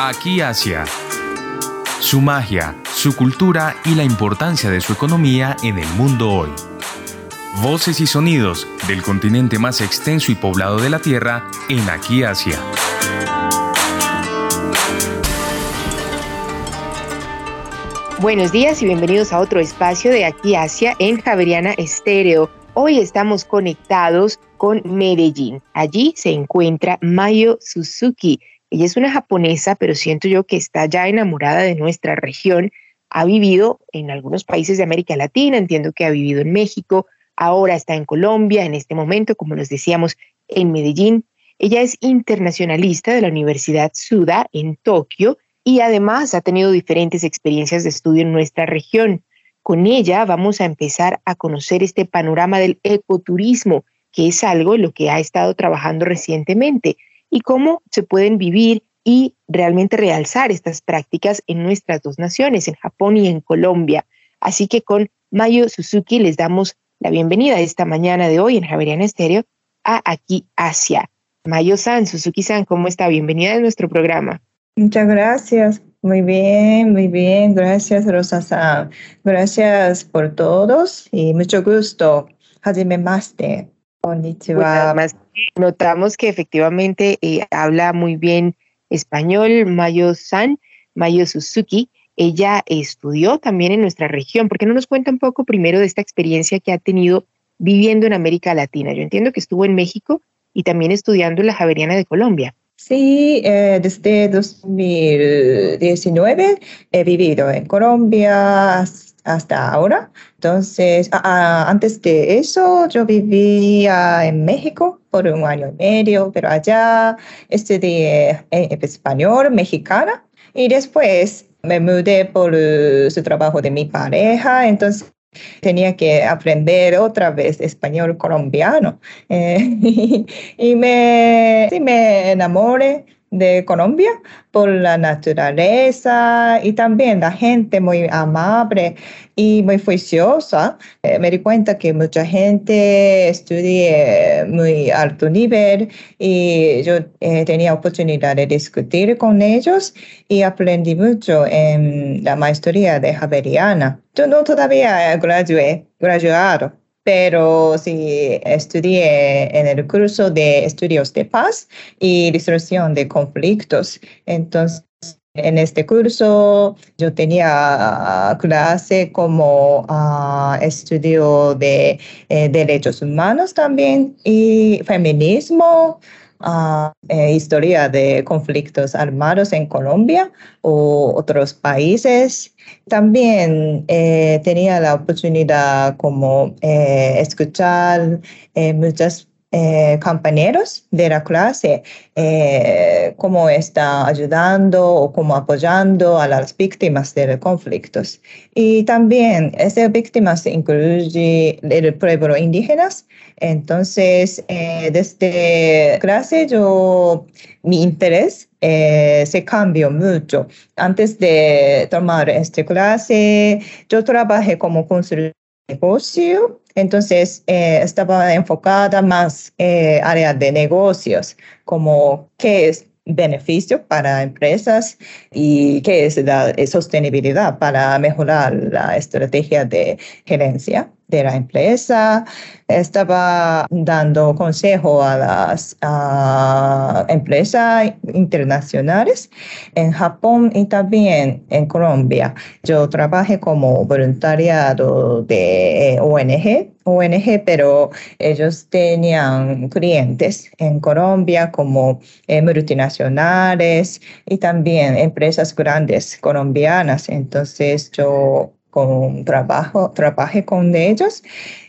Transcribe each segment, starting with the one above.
Aquí Asia. Su magia, su cultura y la importancia de su economía en el mundo hoy. Voces y sonidos del continente más extenso y poblado de la Tierra en Aquí Asia. Buenos días y bienvenidos a otro espacio de Aquí Asia en Javeriana Estéreo. Hoy estamos conectados con Medellín. Allí se encuentra Mayo Suzuki. Ella es una japonesa, pero siento yo que está ya enamorada de nuestra región. Ha vivido en algunos países de América Latina, entiendo que ha vivido en México, ahora está en Colombia, en este momento, como nos decíamos, en Medellín. Ella es internacionalista de la Universidad Suda en Tokio y además ha tenido diferentes experiencias de estudio en nuestra región. Con ella vamos a empezar a conocer este panorama del ecoturismo, que es algo en lo que ha estado trabajando recientemente, y cómo se pueden vivir y realmente realzar estas prácticas en nuestras dos naciones, en Japón y en Colombia. Así que con Mayo Suzuki les damos la bienvenida esta mañana de hoy en Javeriana Estéreo a Aquí Asia. Mayo-san, Suzuki-san, ¿cómo está? Bienvenida a nuestro programa. Muchas gracias. Muy bien, muy bien. Gracias, Rosa. Gracias por todos y mucho gusto. Konnichiwa. Pues notamos que efectivamente eh, habla muy bien español, Mayo-san, Mayo Suzuki. Ella estudió también en nuestra región. ¿Por qué no nos cuenta un poco primero de esta experiencia que ha tenido viviendo en América Latina? Yo entiendo que estuvo en México y también estudiando en la Javeriana de Colombia. Sí, eh, desde 2019 he vivido en Colombia hasta ahora. Entonces, antes de eso, yo vivía en México por un año y medio, pero allá estudié español mexicana y después me mudé por su trabajo de mi pareja. Entonces, Tenía que aprender otra vez español colombiano. Eh, y, me, me enamoré de Colombia por la naturaleza y también la gente muy amable y muy juiciosa. Eh, me di cuenta que mucha gente estudia muy alto nivel y yo eh, tenía oportunidad de discutir con ellos y aprendí mucho en la maestría de Javeriana. Yo no todavía gradué, graduado, pero sí estudié en el curso de estudios de paz y resolución de conflictos. Entonces, en este curso yo tenía clase como uh, estudio de eh, derechos humanos también y feminismo, uh, historia de conflictos armados en Colombia o otros países. También eh, tenía la oportunidad como eh, escuchar muchas eh, compañeros de la clase, eh, cómo está ayudando o cómo apoyando a las víctimas de los conflictos. Y también esas víctimas incluye el pueblo indígenas. Entonces, eh, desde clase yo, mi interés se cambió mucho. Antes de tomar esta clase, yo trabajé como consultor negocio, entonces eh, estaba enfocada más eh, área de negocios, como qué es beneficio para empresas y qué es la sostenibilidad para mejorar la estrategia de gerencia de la empresa. Estaba dando consejo a las empresas internacionales en Japón y también en Colombia. Yo trabajé como voluntariado de ONG ONG, pero ellos tenían clientes en Colombia como eh, multinacionales y también empresas grandes colombianas. Entonces yo con trabajo, trabajé con ellos.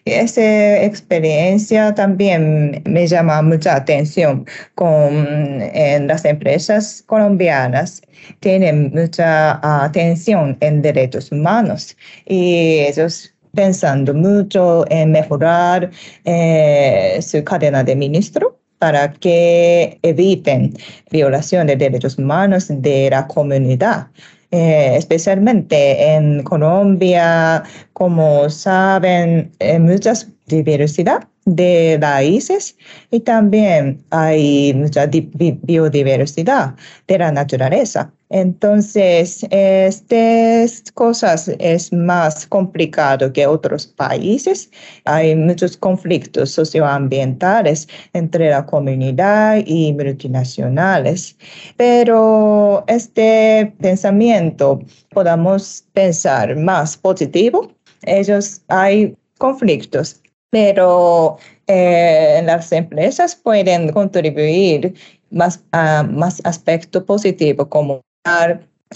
Esa experiencia también me llama mucha atención con en las empresas colombianas. Tienen mucha atención en derechos humanos y ellos pensando mucho en mejorar eh, su cadena de ministro para que eviten violación de derechos humanos de la comunidad. Eh, especialmente en Colombia, como saben, hay mucha diversidad de raíces y también hay mucha biodiversidad de la naturaleza. Entonces, estas cosas es más complicado que otros países. Hay muchos conflictos socioambientales entre la comunidad y multinacionales. Pero este pensamiento podamos pensar más positivo. Ellos hay conflictos, pero eh, las empresas pueden contribuir más a más aspecto positivo como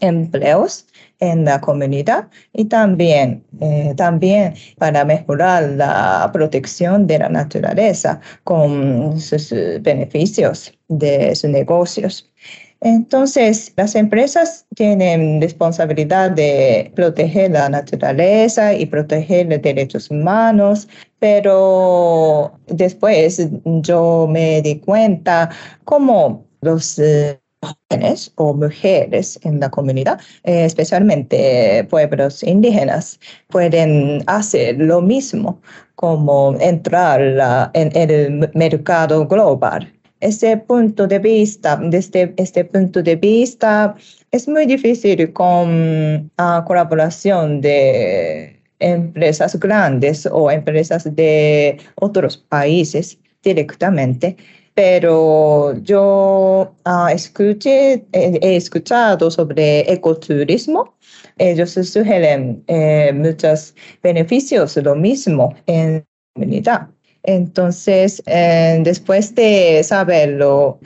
empleos en la comunidad y también, eh, también para mejorar la protección de la naturaleza con sus beneficios de sus negocios. Entonces, las empresas tienen responsabilidad de proteger la naturaleza y proteger los derechos humanos, pero después yo me di cuenta cómo los eh, jóvenes o mujeres en la comunidad, eh, especialmente pueblos indígenas, pueden hacer lo mismo como entrar en el mercado global ese punto de vista, desde este punto de vista, es muy difícil con la colaboración de empresas grandes o empresas de otros países directamente. Pero yo uh, escuché, he, escuchado sobre ecoturismo. Ellos sugieren eh, muchos beneficios, lo mismo en la comunidad. Entonces, eh, después de saberlo,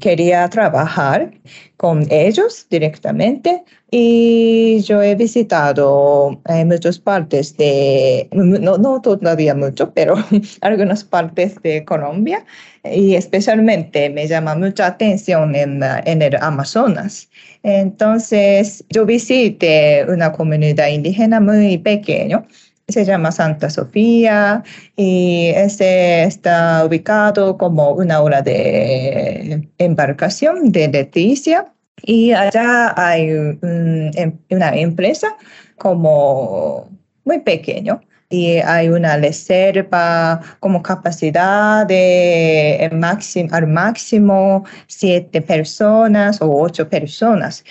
quería trabajar con ellos directamente y yo he visitado eh, muchas partes de, no, no todavía mucho, pero algunas partes de Colombia y especialmente me llama mucha atención en, en el Amazonas. Entonces, yo visité una comunidad indígena muy pequeña se llama Santa Sofía y ese está ubicado como una hora de embarcación de Leticia. Y allá hay em, una empresa como muy pequeño y hay una reserva como capacidad de máximo, al máximo siete personas o ocho personas.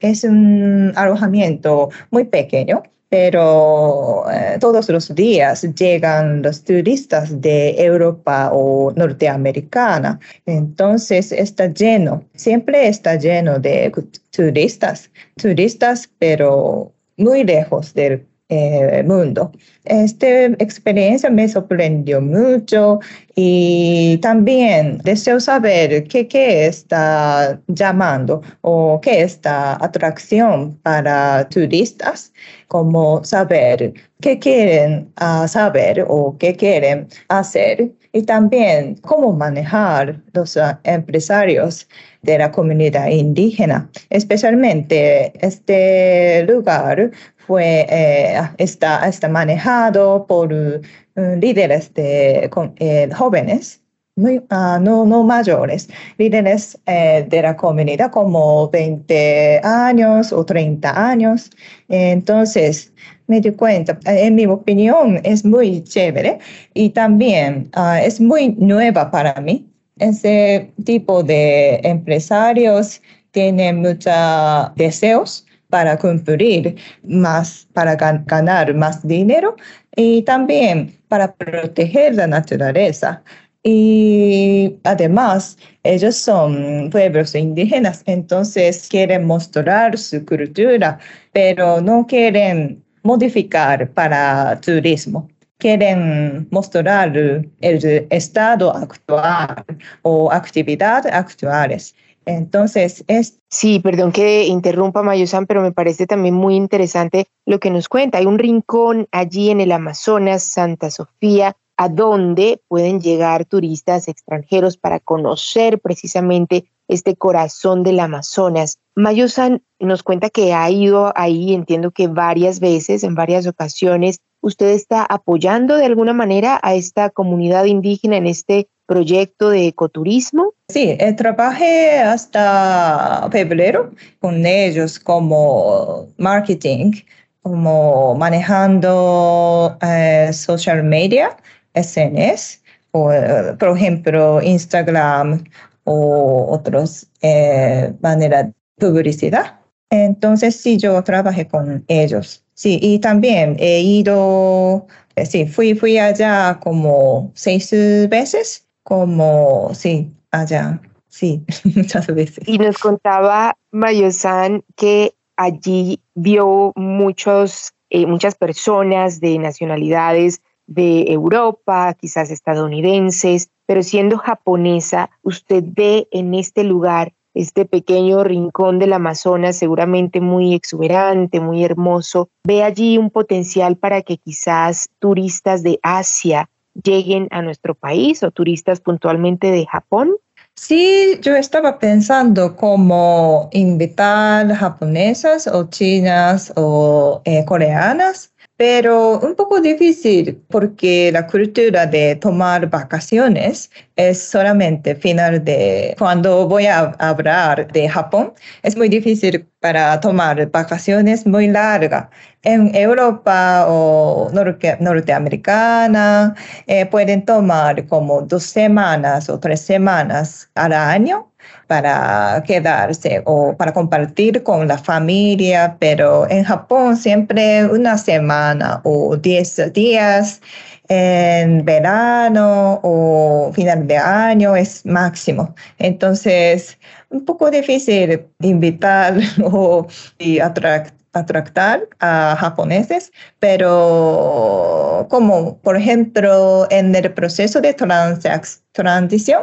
Es un alojamiento muy pequeño pero eh, todos los días llegan los turistas de Europa o norteamericana. Entonces está lleno, siempre está lleno de turistas, turistas, pero muy lejos del eh, mundo. Esta experiencia me sorprendió mucho y también deseo saber qué, qué está llamando o qué esta atracción para turistas, como saber qué quieren ah, saber o qué quieren hacer y también cómo manejar los ah, empresarios de la comunidad indígena. Especialmente este lugar fue, eh, está, está manejado por uh, líderes de eh, jóvenes, muy, ah, no, no mayores, líderes eh, de la comunidad como 20 años o 30 años. Entonces, me di cuenta, en mi opinión, es muy chévere y también ah, es muy nueva para mí. Ese tipo de empresarios tienen muchos deseos para cumplir más, para ganar más dinero y también para proteger la naturaleza. Y además, ellos son pueblos indígenas, entonces quieren mostrar su cultura, pero no quieren modificar para turismo. Quieren mostrar el estado actual o actividades actuales. Entonces, es... Sí, perdón que interrumpa Mayosan, pero me parece también muy interesante lo que nos cuenta. Hay un rincón allí en el Amazonas, Santa Sofía, a donde pueden llegar turistas extranjeros para conocer precisamente este corazón del Amazonas. Mayosan nos cuenta que ha ido ahí, entiendo que varias veces, en varias ocasiones. ¿Usted está apoyando de alguna manera a esta comunidad indígena en este proyecto de ecoturismo? Sí, trabajé hasta febrero con ellos como marketing, como manejando eh, social media, SNS, por ejemplo, Instagram o otras eh, maneras de publicidad. Entonces, sí, yo trabajé con ellos. Sí, y también he ido, eh, sí, fui, fui allá como seis veces, como, sí, allá, sí, muchas veces. Y nos contaba Mayosan que allí vio muchos, eh, muchas personas de nacionalidades de Europa, quizás estadounidenses, pero siendo japonesa, usted ve en este lugar este pequeño rincón del Amazonas, seguramente muy exuberante, muy hermoso, ve allí un potencial para que quizás turistas de Asia lleguen a nuestro país o turistas puntualmente de Japón? Sí, yo estaba pensando cómo invitar japonesas o chinas o eh, coreanas pero un poco difícil porque la cultura de tomar vacaciones es solamente final de cuando voy a hablar de Japón, es muy difícil para tomar vacaciones muy largas. En Europa o norte, norteamericana eh, pueden tomar como dos semanas o tres semanas al año para quedarse o para compartir con la familia, pero en Japón siempre una semana o diez días en verano o final de año es máximo. Entonces, un poco difícil invitar o y atractar a japoneses, pero como por ejemplo en el proceso de transición,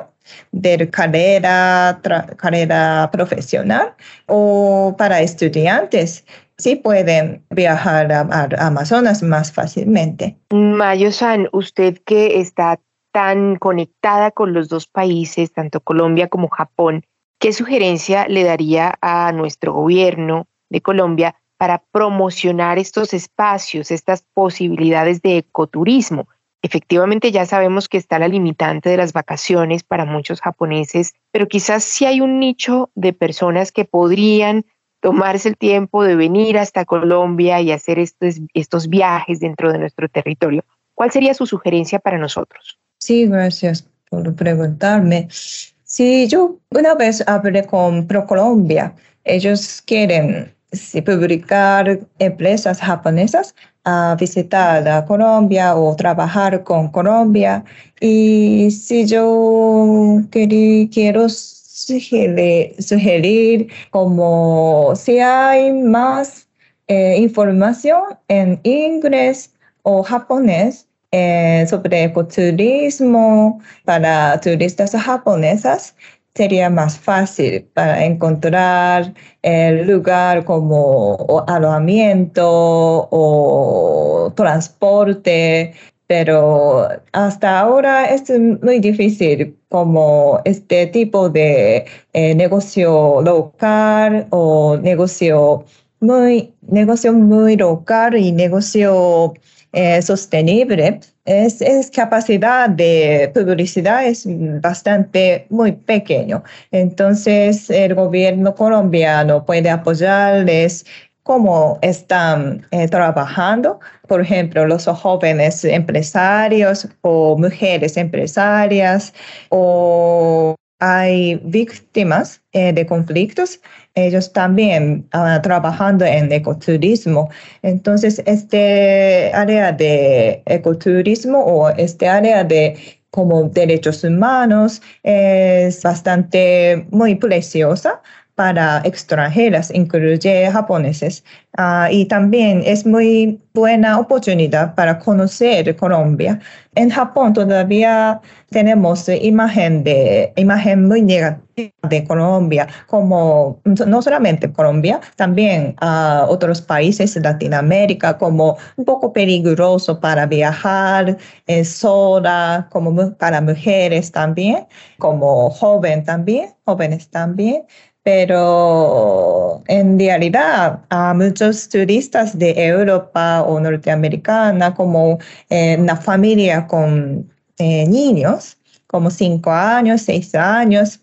de carrera, carrera profesional o para estudiantes, sí pueden viajar a, Amazonas más fácilmente. Mayo-san, usted que está tan conectada con los dos países, tanto Colombia como Japón, ¿qué sugerencia le daría a nuestro gobierno de Colombia para promocionar estos espacios, estas posibilidades de ecoturismo? Efectivamente ya sabemos que está la limitante de las vacaciones para muchos japoneses, pero quizás sí hay un nicho de personas que podrían tomarse el tiempo de venir hasta Colombia y hacer estos, estos viajes dentro de nuestro territorio. ¿Cuál sería su sugerencia para nosotros? Sí, gracias por preguntarme. Sí, yo una vez hablé con ProColombia. Ellos quieren publicar empresas japonesas a visitar a Colombia o trabajar con Colombia. Y si yo quiero sugerir, sugerir, como si hay más eh, información en inglés o japonés eh, sobre ecoturismo para turistas japonesas, sería más fácil para encontrar el lugar como alojamiento o transporte, pero hasta ahora es muy difícil como este tipo de eh, negocio local o negocio muy, negocio muy local y negocio eh, sostenible, es, es, capacidad de publicidad es bastante muy pequeño. Entonces, el gobierno colombiano puede apoyarles cómo están eh, trabajando, por ejemplo, los jóvenes empresarios o mujeres empresarias o hay víctimas eh, de conflictos, ellos también uh, trabajando en ecoturismo. Entonces, este área de ecoturismo o este área de como derechos humanos es bastante muy preciosa para extranjeras, incluye japoneses. Ah, y también es muy buena oportunidad para conocer Colombia. En Japón todavía tenemos imagen, de, imagen muy negativa de Colombia, como no solamente Colombia, también a otros países de Latinoamérica, como un poco peligroso para viajar eh, sola, como para mujeres también, como joven también, jóvenes también pero en realidad a muchos turistas de Europa o norteamericana, como eh, una familia con eh, niños, como cinco años, seis años,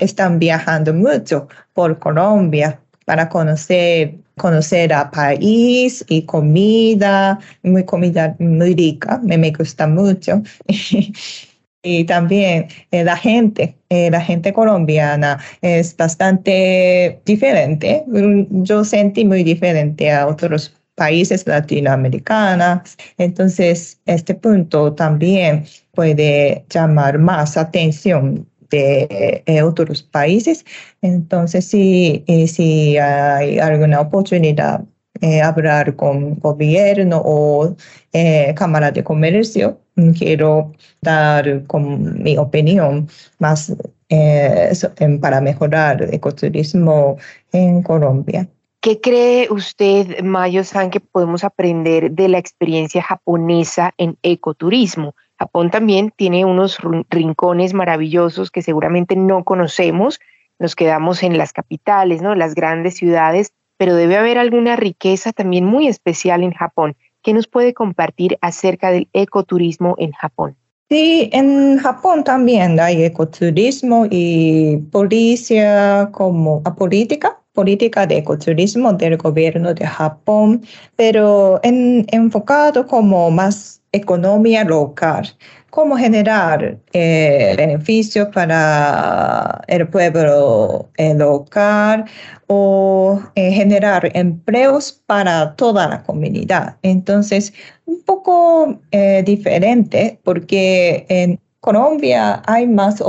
están viajando mucho por Colombia para conocer conocer a país y comida, muy comida muy rica, me, me gusta mucho. y también eh, la gente, eh, la gente colombiana es bastante diferente. Yo sentí muy diferente a otros países latinoamericanos. Entonces, este punto también puede llamar más atención de eh, otros países. Entonces, si, si hay alguna oportunidad eh, hablar con gobierno o eh, Cámara de Comercio. Quiero dar con mi opinión más eh, para mejorar el ecoturismo en Colombia. ¿Qué cree usted, Mayo-san, que podemos aprender de la experiencia japonesa en ecoturismo? Japón también tiene unos rincones maravillosos que seguramente no conocemos. Nos quedamos en las capitales, ¿no? Las grandes ciudades, pero debe haber alguna riqueza también muy especial en Japón. ¿Qué nos puede compartir acerca del ecoturismo en Japón? Sí, en Japón también hay ecoturismo y policía como a política, política de ecoturismo del gobierno de Japón, pero en, enfocado como más economía local cómo generar eh, beneficios para el pueblo local o eh, generar empleos para toda la comunidad. Entonces, un poco eh, diferente porque en Colombia hay más,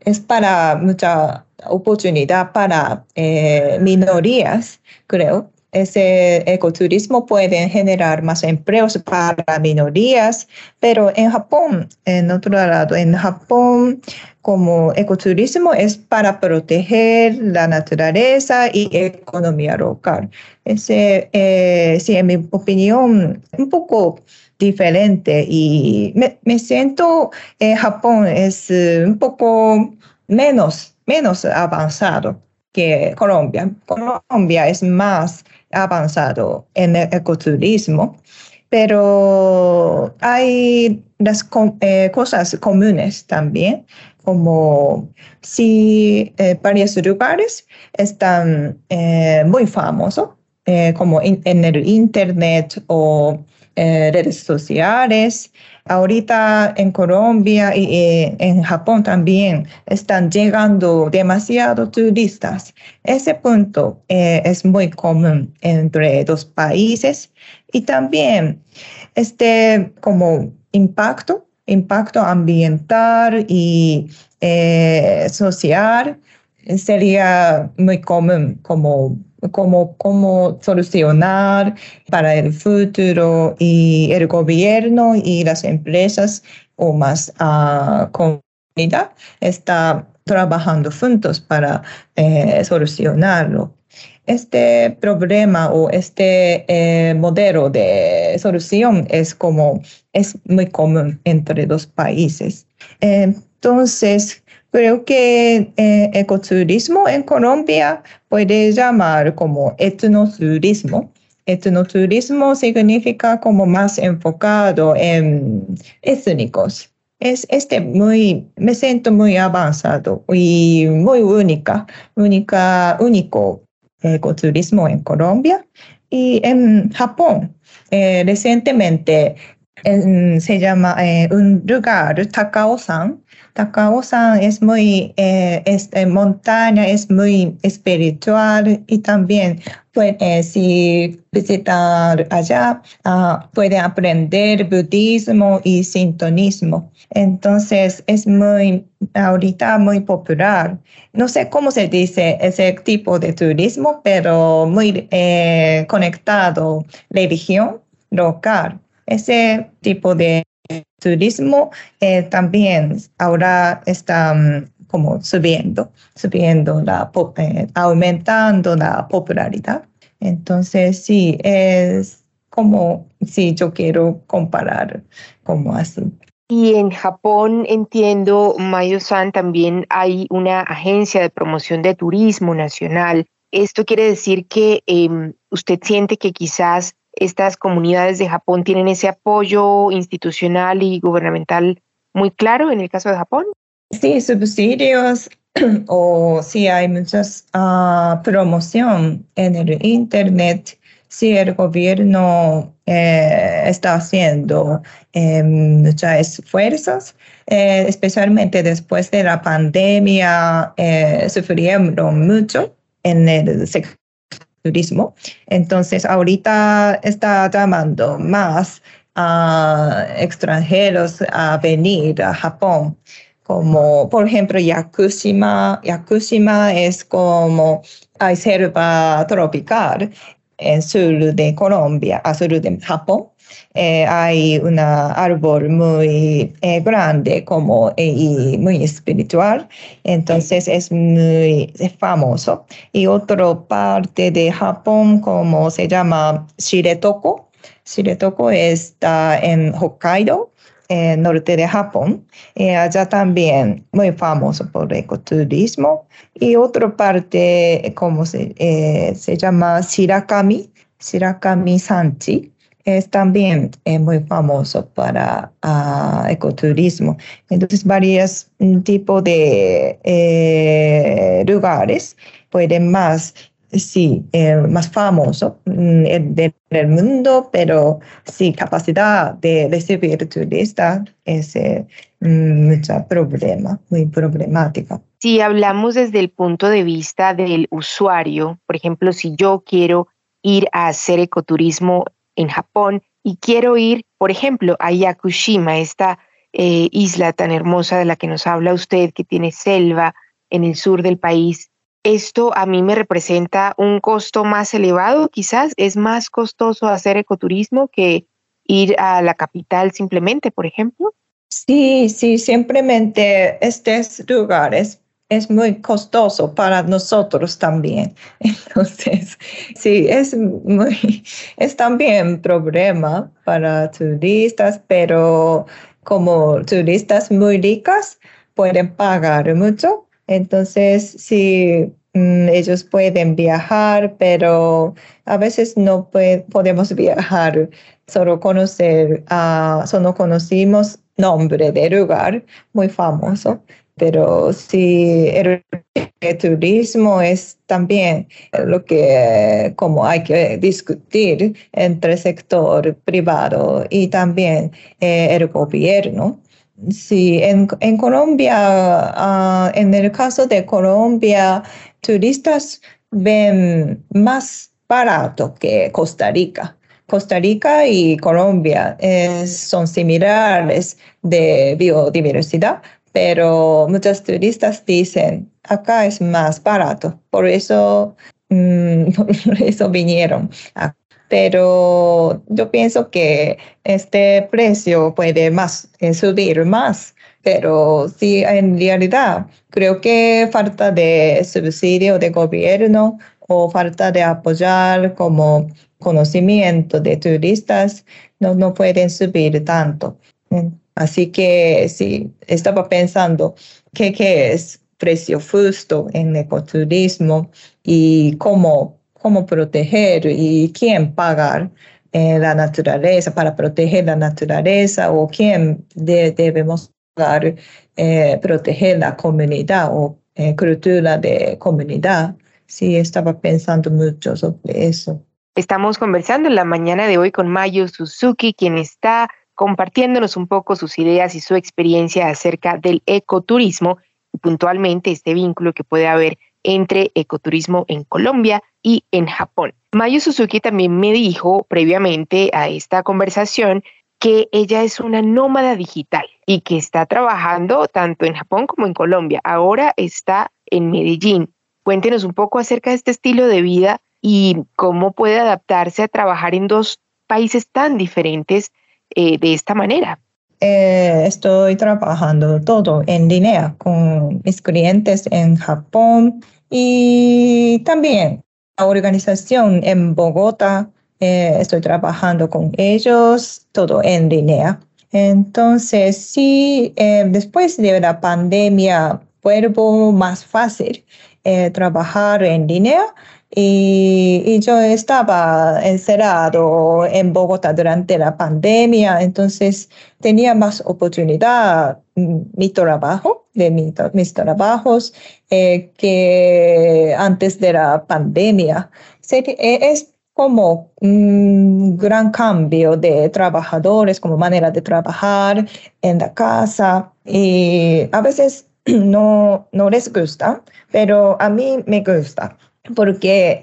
es para mucha oportunidad para minorías, creo, ese ecoturismo puede generar más empleos para minorías, pero en Japón, en otro lado, en Japón, como ecoturismo es para proteger la naturaleza y economía local. Ese, eh, sí, en mi opinión, un poco diferente y me, siento en Japón es eh, un poco menos, menos avanzado que Colombia. Colombia es más avanzado en el ecoturismo, pero hay las eh, cosas comunes también, como si eh, varios lugares están eh, muy famosos, como en el Internet o redes sociales, Ahorita en Colombia y en Japón también están llegando demasiados turistas. Ese punto eh, es muy común entre dos países y también este como impacto, impacto ambiental y eh, social sería muy común como cómo, cómo solucionar para el futuro y el gobierno y las empresas o más uh, comunidad está trabajando juntos para eh, solucionarlo. Este problema o este eh, modelo de solución es como es muy común entre dos países. Entonces, Creo que eh, ecoturismo en Colombia puede llamar como etnoturismo. Etnoturismo significa como más enfocado en étnicos. Es este muy, me siento muy avanzado y muy única, única, único ecoturismo en Colombia y en Japón. Eh, recientemente se llama eh, un lugar, Takao-san, Takao-san es muy, eh, es, eh, montaña, es muy espiritual y también puede, eh, si visitar allá, uh, puede aprender budismo y sintonismo. Entonces es muy, ahorita muy popular. No sé cómo se dice ese tipo de turismo, pero muy eh, conectado, religión local. Ese tipo de turismo eh, también ahora está mm, como subiendo, subiendo, la, eh, aumentando la popularidad. Entonces, sí, es como si yo quiero comparar como así. Y en Japón, entiendo, Mayo-san, también hay una agencia de promoción de turismo nacional. Esto quiere decir que em, usted siente que quizás estas comunidades de Japón tienen ese apoyo institucional y gubernamental muy claro en el caso de Japón? Sí, subsidios o sí hay muchas uh, promoción en el Internet. sí el gobierno eh, está haciendo eh, muchas esfuerzos, eh, especialmente después de la pandemia, sufrieron mucho en el sector turismo. Entonces, ahorita está llamando más a extranjeros a venir a Japón como por ejemplo Yakushima. Yakushima es como hay selva tropical en sur de Colombia, a sur de Japón. Eh, hay un árbol muy eh, grande como eh, y muy espiritual, entonces es muy famoso. Y otra parte de Japón como se llama Shiretoko. Shiretoko está en Hokkaido eh, norte de Japón. Eh, allá también muy famoso por ecoturismo. Y otra parte, como se, eh, se llama Shirakami, Shirakami Sanchi, es también muy famoso para uh, ecoturismo. Entonces, varios tipos de lugares pueden más sí, más famoso mm, del mundo, pero sí, capacidad de recibir turistas es eh, mm, mucho problema, muy problemática. Si hablamos desde el punto de vista del usuario, por ejemplo, si yo quiero ir a hacer ecoturismo en Japón y quiero ir, por ejemplo, a Yakushima, esta eh, isla tan hermosa de la que nos habla usted, que tiene selva en el sur del país, esto a mí me representa un costo más elevado, quizás es más costoso hacer ecoturismo que ir a la capital simplemente, por ejemplo. Sí, sí, simplemente estos lugares es muy costoso para nosotros también. Entonces, sí, es muy, es también problema para turistas, pero como turistas muy ricas pueden pagar mucho entonces, sí, mm, ellos pueden viajar, pero a veces no podemos viajar, solo conocer, uh, solo conocimos nombre de lugar muy famoso, pero sí, el, turismo es también lo que como hay que discutir entre sector privado y también eh, el gobierno Sí, en, Colombia, ah, en el caso de Colombia, turistas ven más barato que Costa Rica. Costa Rica y Colombia son similares de biodiversidad, pero muchos turistas dicen, acá es más barato, por eso, mm, por eso vinieron pero yo pienso que este precio puede más eh, subir más. Pero sí, en realidad creo que falta de subsidio de gobierno o falta de apoyar como conocimiento de turistas no, no pueden subir tanto. Así que sí, estaba pensando qué, es precio justo en ecoturismo y cómo cómo proteger y quién pagar eh, la naturaleza para proteger la naturaleza o quién debemos pagar eh, proteger la comunidad o eh, cultura de comunidad. Sí, estaba pensando mucho sobre eso. Estamos conversando en la mañana de hoy con Mayo Suzuki, quien está compartiéndonos un poco sus ideas y su experiencia acerca del ecoturismo y puntualmente este vínculo que puede haber entre ecoturismo en Colombia y en Japón. Mayu Suzuki también me dijo previamente a esta conversación que ella es una nómada digital y que está trabajando tanto en Japón como en Colombia. Ahora está en Medellín. Cuéntenos un poco acerca de este estilo de vida y cómo puede adaptarse a trabajar en dos países tan diferentes eh, de esta manera. Eh, estoy trabajando todo en línea con mis clientes en Japón y también la organización en Bogotá. Eh, estoy trabajando con ellos, todo en línea. Entonces, sí, después de la pandemia, vuelvo más fácil trabajar en línea y, yo estaba encerrado en Bogotá durante la pandemia, entonces tenía más oportunidad mm, mi trabajo, de mis trabajos, eh, que antes de la pandemia. Eh, es como un gran cambio de trabajadores, como manera de trabajar en la casa. Y a veces no, no les gusta, pero a mí me gusta, porque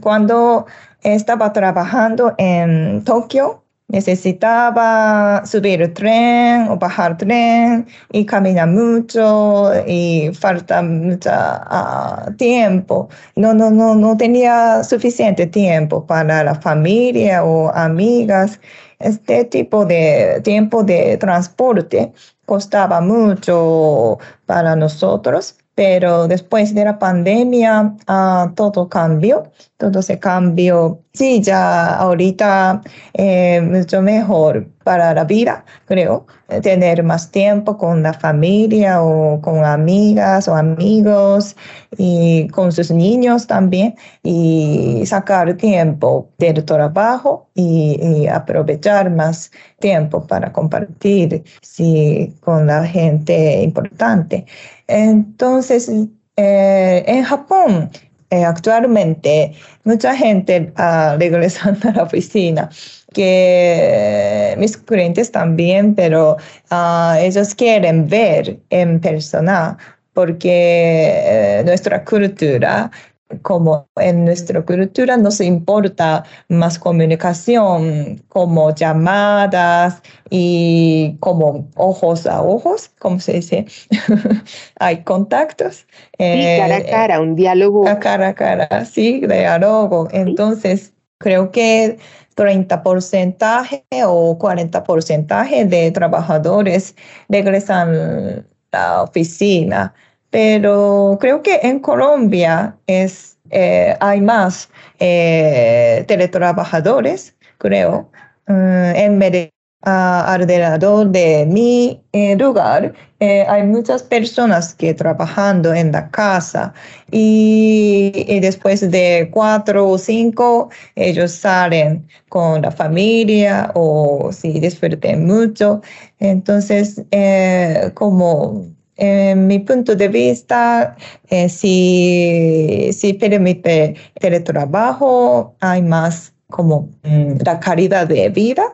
cuando estaba trabajando en Tokio, necesitaba subir tren o bajar tren y caminar mucho y falta mucho uh, tiempo. No, no, no, no tenía suficiente tiempo para la familia o amigas. Este tipo de tiempo de transporte costaba mucho para nosotros pero después de la pandemia uh, todo cambió, todo se cambió. Sí, ya ahorita eh, mucho mejor para la vida, creo, tener más tiempo con la familia o con amigas o amigos y con sus niños también y sacar tiempo del trabajo y, aprovechar más tiempo para compartir sí, con la gente importante. Entonces, eh, en Japón, eh, actualmente, mucha gente uh, regresando a la oficina, que mis clientes también, pero ah, ellos quieren ver en persona porque eh, nuestra cultura como en nuestra cultura nos importa más comunicación como llamadas y como ojos a ojos, como se dice, hay contactos. Sí, cara a eh, cara, un diálogo. Cara a cara, sí, diálogo. Entonces, creo que 30 o 40 de trabajadores regresan a la oficina pero creo que en Colombia es, eh, hay más eh, teletrabajadores, creo. Uh, en Medellín, alrededor de mi eh, lugar, hay muchas personas que trabajando en la casa y, después de cuatro o cinco, ellos salen con la familia o si disfruten mucho. Entonces, como en mi punto de vista, eh, si, si permite teletrabajo, hay más como mm, la calidad de vida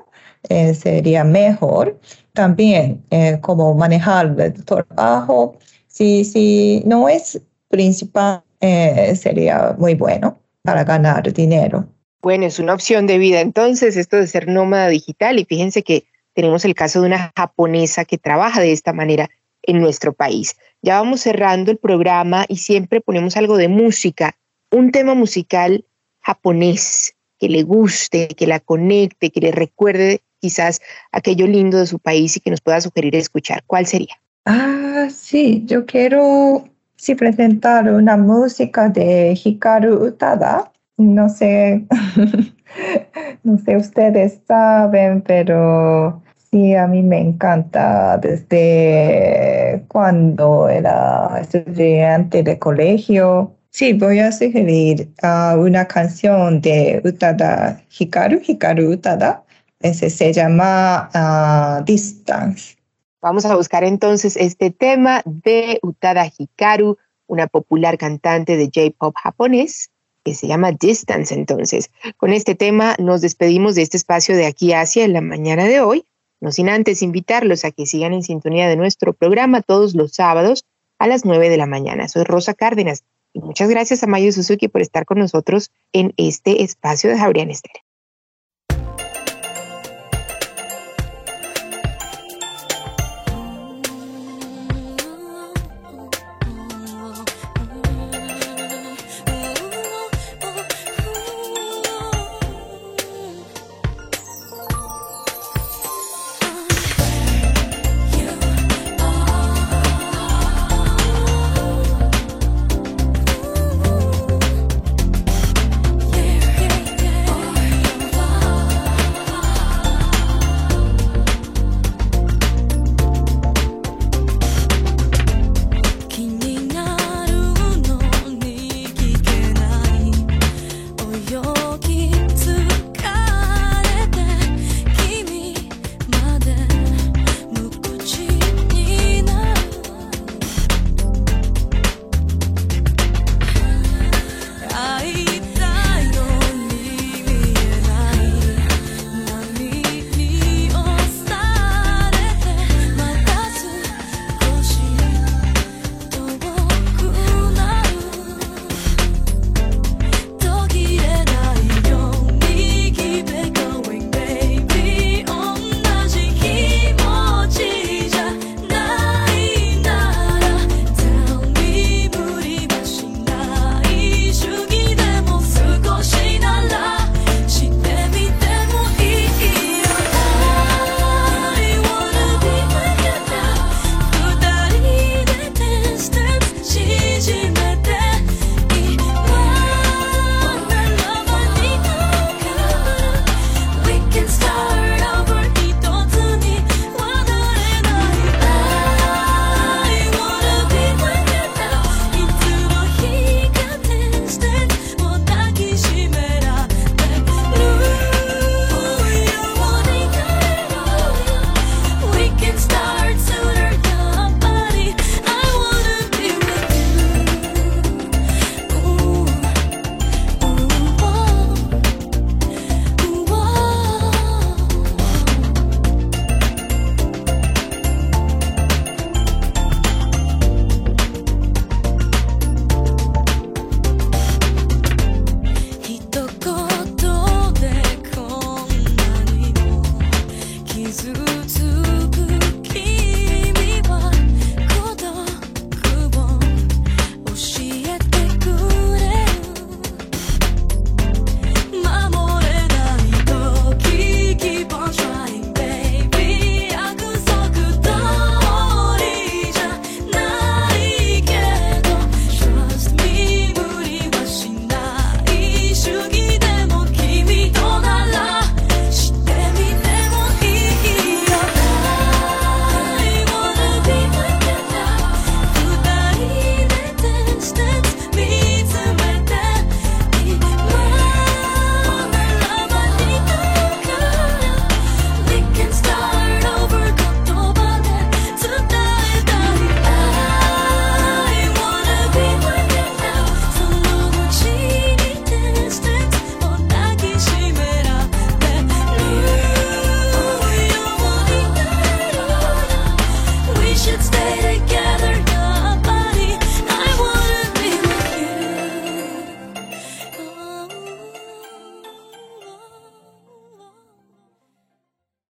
eh, sería mejor. También eh, como manejar el trabajo, si, si no es principal, sería muy bueno para ganar dinero. Bueno, es una opción de vida entonces esto de ser nómada digital y fíjense que tenemos el caso de una japonesa que trabaja de esta manera en nuestro país. Ya vamos cerrando el programa y siempre ponemos algo de música, un tema musical japonés que le guste, que la conecte, que le recuerde quizás aquello lindo de su país y que nos pueda sugerir escuchar. ¿Cuál sería? Ah, sí, yo quiero sí, presentar una música de Hikaru Utada. No sé, no sé, ustedes saben, pero Sí, a mí me encanta desde cuando era estudiante de colegio. Sí, voy a sugerir uh, una canción de Utada Hikaru, Hikaru Utada. Ese se llama uh, Distance. Vamos a buscar entonces este tema de Utada Hikaru, una popular cantante de J-pop japonés que se llama Distance. Entonces, con este tema nos despedimos de este espacio de aquí hacia en la mañana de hoy. No sin antes invitarlos a que sigan en sintonía de nuestro programa todos los sábados a las 9 de la mañana. Soy Rosa Cárdenas y muchas gracias a Mayo Suzuki por estar con nosotros en este espacio de Jabrián.